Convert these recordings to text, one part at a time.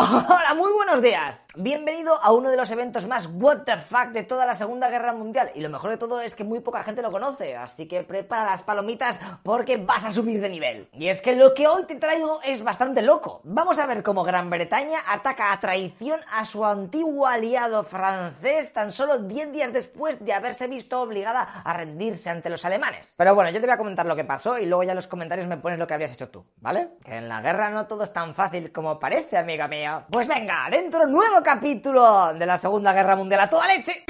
Hola, muy buenos días. Bienvenido a uno de los eventos más what the fuck de toda la Segunda Guerra Mundial. Y lo mejor de todo es que muy poca gente lo conoce, así que prepara las palomitas porque vas a subir de nivel. Y es que lo que hoy te traigo es bastante loco. Vamos a ver cómo Gran Bretaña ataca a traición a su antiguo aliado francés tan solo 10 días después de haberse visto obligada a rendirse ante los alemanes. Pero bueno, yo te voy a comentar lo que pasó y luego ya en los comentarios me pones lo que habrías hecho tú, ¿vale? Que en la guerra no todo es tan fácil como parece, amiga mía. Pues venga, dentro nuevo capítulo de la Segunda Guerra Mundial a toda leche.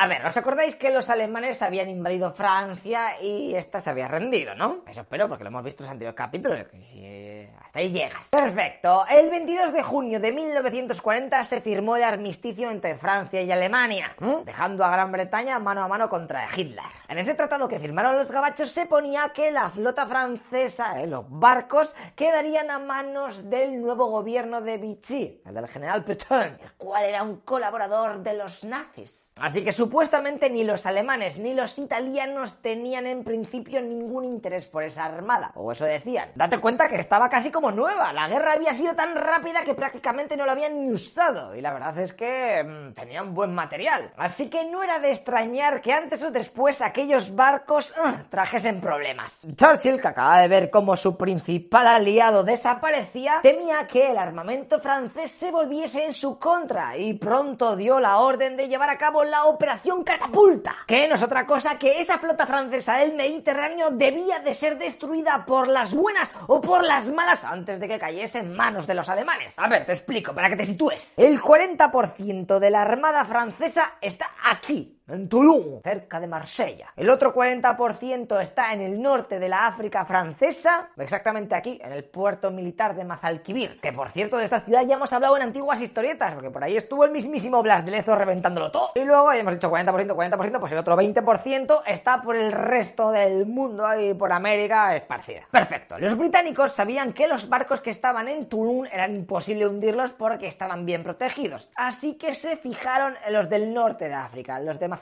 A ver, ¿os acordáis que los alemanes habían invadido Francia y esta se había rendido, no? Eso espero, porque lo hemos visto en los anteriores capítulos. Que si hasta ahí llegas. Perfecto. El 22 de junio de 1940 se firmó el armisticio entre Francia y Alemania, dejando a Gran Bretaña mano a mano contra Hitler. En ese tratado que firmaron los gabachos se ponía que la flota francesa, eh, los barcos, quedarían a manos del nuevo gobierno de Vichy, el del general Petain, el cual era un colaborador de los nazis. Así que supuestamente ni los alemanes ni los italianos tenían en principio ningún interés por esa armada, o eso decían. Date cuenta que estaba casi como nueva, la guerra había sido tan rápida que prácticamente no la habían ni usado, y la verdad es que mmm, tenían buen material. Así que no era de extrañar que antes o después aquellos barcos uh, trajesen problemas. Churchill, que acaba de ver cómo su principal aliado desaparecía, temía que el armamento francés se volviese en su contra, y pronto dio la orden de llevar a cabo la Operación Catapulta, que no es otra cosa que esa flota francesa del Mediterráneo debía de ser destruida por las buenas o por las malas antes de que cayese en manos de los alemanes. A ver, te explico para que te sitúes. El 40% de la armada francesa está aquí, en Toulon, cerca de Marsella. El otro 40% está en el norte de la África francesa, exactamente aquí, en el puerto militar de Mazalquivir. Que por cierto, de esta ciudad ya hemos hablado en antiguas historietas, porque por ahí estuvo el mismísimo Blas de Lezo reventándolo todo. Y luego, hemos dicho 40%, 40%, pues el otro 20% está por el resto del mundo y por América esparcida. Perfecto. Los británicos sabían que los barcos que estaban en Toulon eran imposible hundirlos porque estaban bien protegidos. Así que se fijaron en los del norte de África, los de Mazalquivir.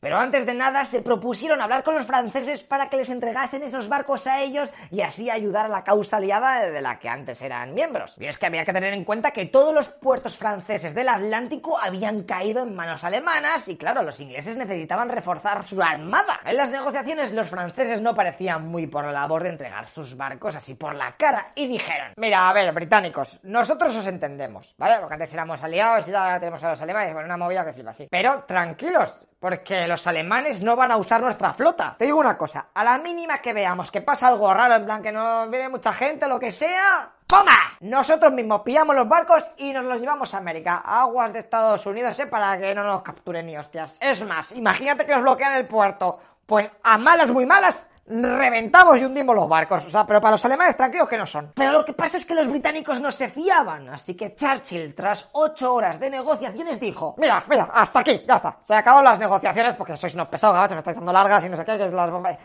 Pero antes de nada se propusieron hablar con los franceses para que les entregasen esos barcos a ellos y así ayudar a la causa aliada de la que antes eran miembros. Y es que había que tener en cuenta que todos los puertos franceses del Atlántico habían caído en manos alemanas y claro, los ingleses necesitaban reforzar su armada. En las negociaciones los franceses no parecían muy por la labor de entregar sus barcos así por la cara y dijeron, mira, a ver, británicos, nosotros os entendemos, ¿vale? Porque antes éramos aliados y ahora tenemos a los alemanes, bueno, una movida que flipa así. Pero tranquilos, porque los alemanes no van a usar nuestra flota. Te digo una cosa, a la mínima que veamos que pasa algo raro, en plan que no viene mucha gente, lo que sea, ¡Toma! Nosotros mismos pillamos los barcos y nos los llevamos a América, aguas de Estados Unidos, ¿eh? Para que no nos capturen ni hostias. Es más, imagínate que nos bloquean el puerto. Pues a malas, muy malas, reventamos y hundimos los barcos. O sea, pero para los alemanes tranquilos que no son. Pero lo que pasa es que los británicos no se fiaban. Así que Churchill, tras ocho horas de negociaciones, dijo: Mira, mira, hasta aquí, ya está. Se acabaron las negociaciones porque sois unos pesados, gabachos, me estáis dando largas y no sé qué, que es las bombas.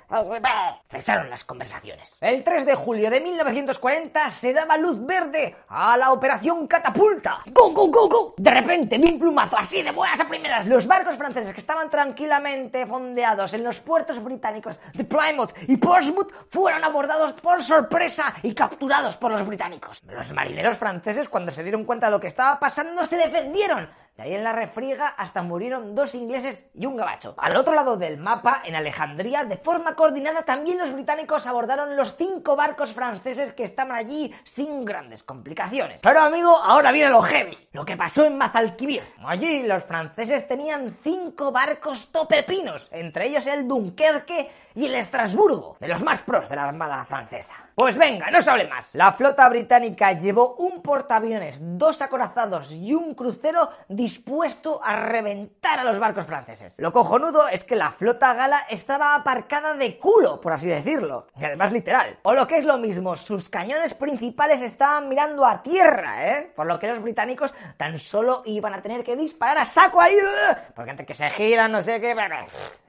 Cesaron las conversaciones. El 3 de julio de 1940 se daba luz verde a la operación Catapulta. ¡Go, go, go, go! De repente, de un plumazo, así de buenas a primeras, los barcos franceses que estaban tranquilamente fondeados en los puertos británicos de Plymouth y Portsmouth fueron abordados por sorpresa y capturados por los británicos. Los marineros franceses, cuando se dieron cuenta de lo que estaba pasando, se defendieron. De ahí en la refriega hasta murieron dos ingleses y un gabacho. Al otro lado del mapa, en Alejandría, de forma coordinada, también los británicos abordaron los cinco barcos franceses que estaban allí sin grandes complicaciones. Pero amigo, ahora viene lo heavy. Lo que pasó en Mazalquivir. Allí los franceses tenían cinco barcos topepinos, entre ellos el Dunkerque y el Estrasburgo, de los más pros de la Armada francesa. Pues venga, no se hable más. La flota británica llevó un portaaviones, dos acorazados y un crucero dispuesto a reventar a los barcos franceses. Lo cojonudo es que la flota gala estaba aparcada de culo, por así decirlo, y además literal. O lo que es lo mismo, sus cañones principales estaban mirando a tierra, ¿eh? Por lo que los británicos tan solo iban a tener que disparar a saco ahí, porque antes que se giran, no sé qué,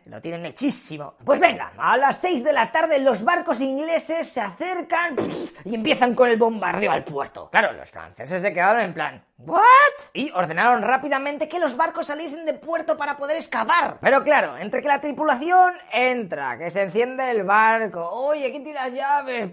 lo tienen hechísimo. Pues venga, a las 6 de la tarde los barcos ingleses se acercan y empiezan con el bombardeo al puerto. Claro, los franceses se quedaron en plan, ¿what? Y ordenaron rápidamente que los barcos saliesen de puerto para poder escapar. Pero claro, entre que la tripulación entra, que se enciende el barco, oye, ¿quién tiene las llaves?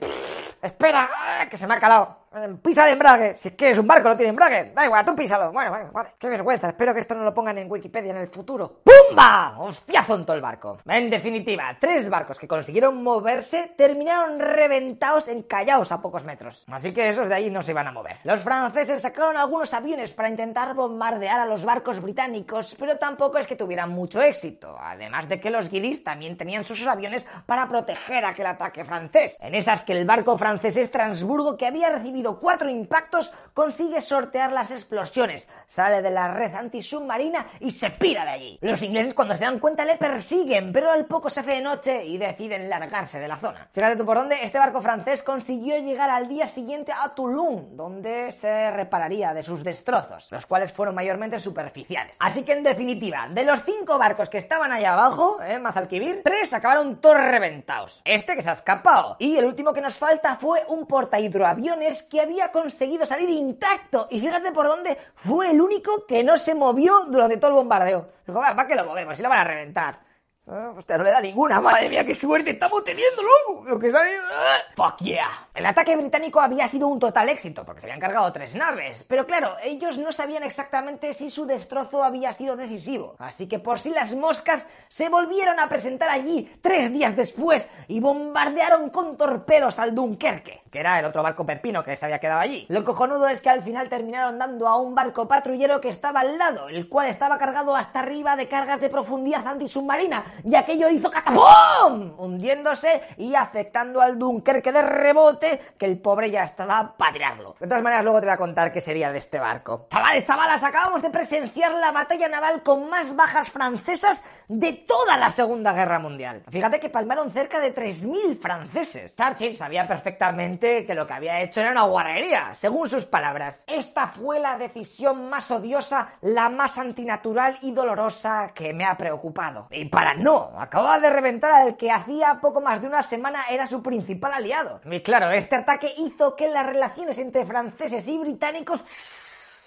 espera, que se me ha calado. Pisa el embrague. Si es que es un barco, no tiene embrague. Da igual, tú písalo. Bueno, vale, vale. Qué vergüenza. Espero que esto no lo pongan en Wikipedia en el futuro. ¡Pumba! Hostiazo en todo el barco. En definitiva, tres barcos que consiguieron moverse terminaron reventados, encallados a pocos metros. Así que esos de ahí no se iban a mover. Los franceses sacaron algunos aviones para intentar bombardear a los barcos británicos, pero tampoco es que tuvieran mucho éxito. Además de que los guiris también tenían sus aviones para proteger aquel ataque francés. En esas que el barco francés Transburgo, que había recibido cuatro impactos, consigue sortear las explosiones, sale de la red antisubmarina y se pira de allí. Los ingleses cuando se dan cuenta le persiguen, pero al poco se hace de noche y deciden largarse de la zona. Fíjate tú por dónde, este barco francés consiguió llegar al día siguiente a Toulon, donde se repararía de sus destrozos, los cuales fueron mayormente superficiales. Así que en definitiva, de los cinco barcos que estaban ahí abajo, eh, Mazalquivir, tres acabaron todos reventados. Este que se ha escapado. Y el último que nos falta fue un portahidroaviones que había conseguido salir intacto. Y fíjate por dónde fue el único que no se movió durante todo el bombardeo. Dijo, va, ¿para qué lo movemos? Si lo van a reventar. Ah, no le da ninguna. Madre mía, qué suerte estamos teniendo, loco. Lo que sale. ¡ah! Fuck yeah. El ataque británico había sido un total éxito, porque se habían cargado tres naves. Pero claro, ellos no sabían exactamente si su destrozo había sido decisivo. Así que por si las moscas se volvieron a presentar allí tres días después y bombardearon con torpedos al Dunkerque, que era el otro barco perpino que se había quedado allí. Lo cojonudo es que al final terminaron dando a un barco patrullero que estaba al lado, el cual estaba cargado hasta arriba de cargas de profundidad antisubmarina y aquello hizo catapum, hundiéndose y afectando al Dunkerque de rebote, que el pobre ya estaba para tirarlo. De todas maneras, luego te voy a contar qué sería de este barco. Chavales, chavalas, acabamos de presenciar la batalla naval con más bajas francesas de toda la Segunda Guerra Mundial. Fíjate que palmaron cerca de 3.000 franceses. Churchill sabía perfectamente que lo que había hecho era una guarrería, según sus palabras. Esta fue la decisión más odiosa, la más antinatural y dolorosa que me ha preocupado. Y para no acababa de reventar al que hacía poco más de una semana era su principal aliado. Y claro, este ataque hizo que las relaciones entre franceses y británicos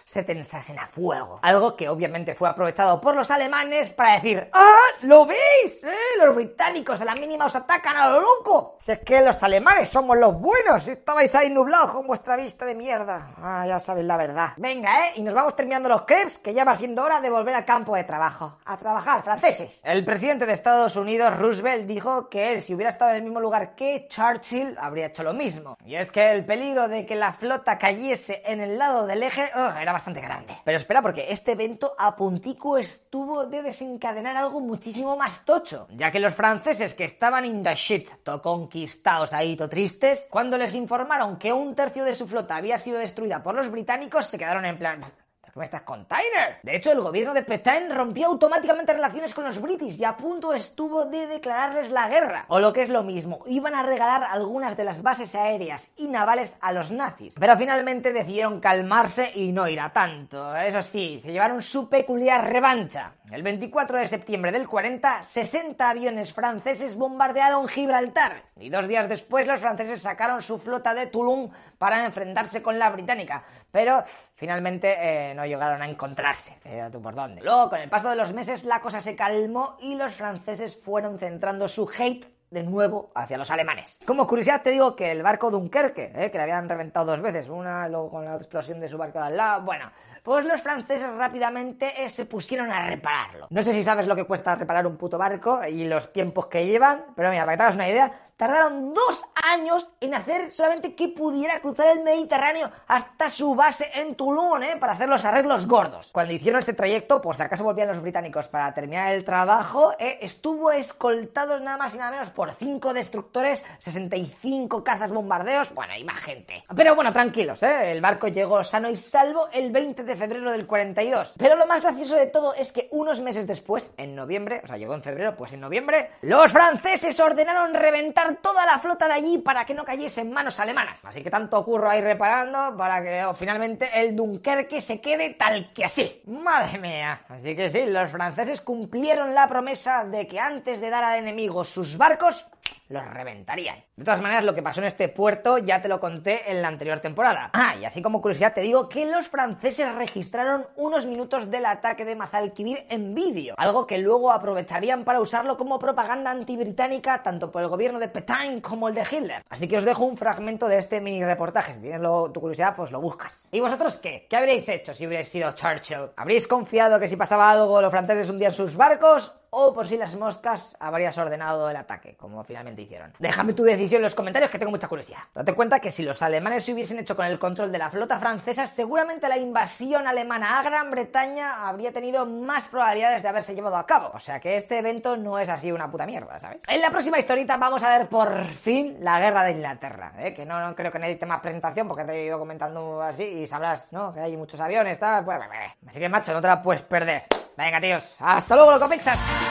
se tensasen a fuego. Algo que obviamente fue aprovechado por los alemanes para decir ¡Ah! ¿Lo veis? ¿Eh? Los británicos a la mínima os atacan a lo loco. Si es que los alemanes somos los buenos. Estabais ahí nublados con vuestra vista de mierda. Ah, ya sabéis la verdad. Venga, ¿eh? Y nos vamos terminando los crepes, que ya va siendo hora de volver al campo de trabajo. A trabajar, franceses. El presidente de Estados Unidos, Roosevelt, dijo que él, si hubiera estado en el mismo lugar que Churchill, habría hecho lo mismo. Y es que el peligro de que la flota cayese en el lado del eje oh, era bastante grande. Pero espera, porque este evento a puntico estuvo de desencadenar algo muchísimo más tocho, ya que los franceses que estaban in the shit, to conquistados ahí, to tristes, cuando les informaron que un tercio de su flota había sido destruida por los británicos, se quedaron en plan, ¿Cómo estás con Tyler? De hecho, el gobierno de Petain rompió automáticamente relaciones con los british y a punto estuvo de declararles la guerra. O lo que es lo mismo, iban a regalar algunas de las bases aéreas y navales a los nazis. Pero finalmente decidieron calmarse y no ir a tanto. Eso sí, se llevaron su peculiar revancha. El 24 de septiembre del 40, 60 aviones franceses bombardearon Gibraltar. Y dos días después los franceses sacaron su flota de Toulon para enfrentarse con la británica. Pero finalmente eh, no llegaron a encontrarse. tú por dónde. Luego, con el paso de los meses, la cosa se calmó y los franceses fueron centrando su hate de nuevo hacia los alemanes. Como curiosidad te digo que el barco Dunkerque, eh, que le habían reventado dos veces, una luego con la explosión de su barco de al lado, bueno, pues los franceses rápidamente eh, se pusieron a repararlo. No sé si sabes lo que cuesta reparar un puto barco y los tiempos que llevan, pero mira, para que te hagas una idea, tardaron dos años en hacer solamente que pudiera cruzar el Mediterráneo hasta su base en Toulon, ¿eh? Para hacer los arreglos gordos. Cuando hicieron este trayecto, por si acaso volvían los británicos para terminar el trabajo, ¿eh? estuvo escoltado nada más y nada menos por cinco destructores, 65 cazas bombardeos, bueno, hay más gente. Pero bueno, tranquilos, ¿eh? El barco llegó sano y salvo el 20 de febrero del 42. Pero lo más gracioso de todo es que unos meses después, en noviembre, o sea, llegó en febrero, pues en noviembre, los franceses ordenaron reventar toda la flota de allí para que no cayese en manos alemanas. Así que tanto curro ahí reparando para que oh, finalmente el Dunkerque se quede tal que así. Madre mía. Así que sí, los franceses cumplieron la promesa de que antes de dar al enemigo sus barcos, los reventarían. De todas maneras, lo que pasó en este puerto ya te lo conté en la anterior temporada. Ah, y así como curiosidad te digo que los franceses registraron unos minutos del ataque de Mazalquivir en vídeo, algo que luego aprovecharían para usarlo como propaganda antibritánica tanto por el gobierno de Petain como el de Hitler. Así que os dejo un fragmento de este mini reportaje. Si tienes tu curiosidad, pues lo buscas. ¿Y vosotros qué? ¿Qué habríais hecho si hubierais sido Churchill? ¿Habríais confiado que si pasaba algo los franceses hundían sus barcos? O por si las moscas habrías ordenado el ataque, como finalmente hicieron. Déjame tu decisión en los comentarios que tengo mucha curiosidad. Date cuenta que si los alemanes se hubiesen hecho con el control de la flota francesa, seguramente la invasión alemana a Gran Bretaña habría tenido más probabilidades de haberse llevado a cabo. O sea que este evento no es así una puta mierda, ¿sabes? En la próxima historita vamos a ver por fin la guerra de Inglaterra, ¿eh? que no, creo que necesite más presentación porque te he ido comentando así y sabrás, ¿no? Que hay muchos aviones, tal. Pues, así que macho, no te la puedes perder. Venga, tíos. Hasta luego, Locopixas.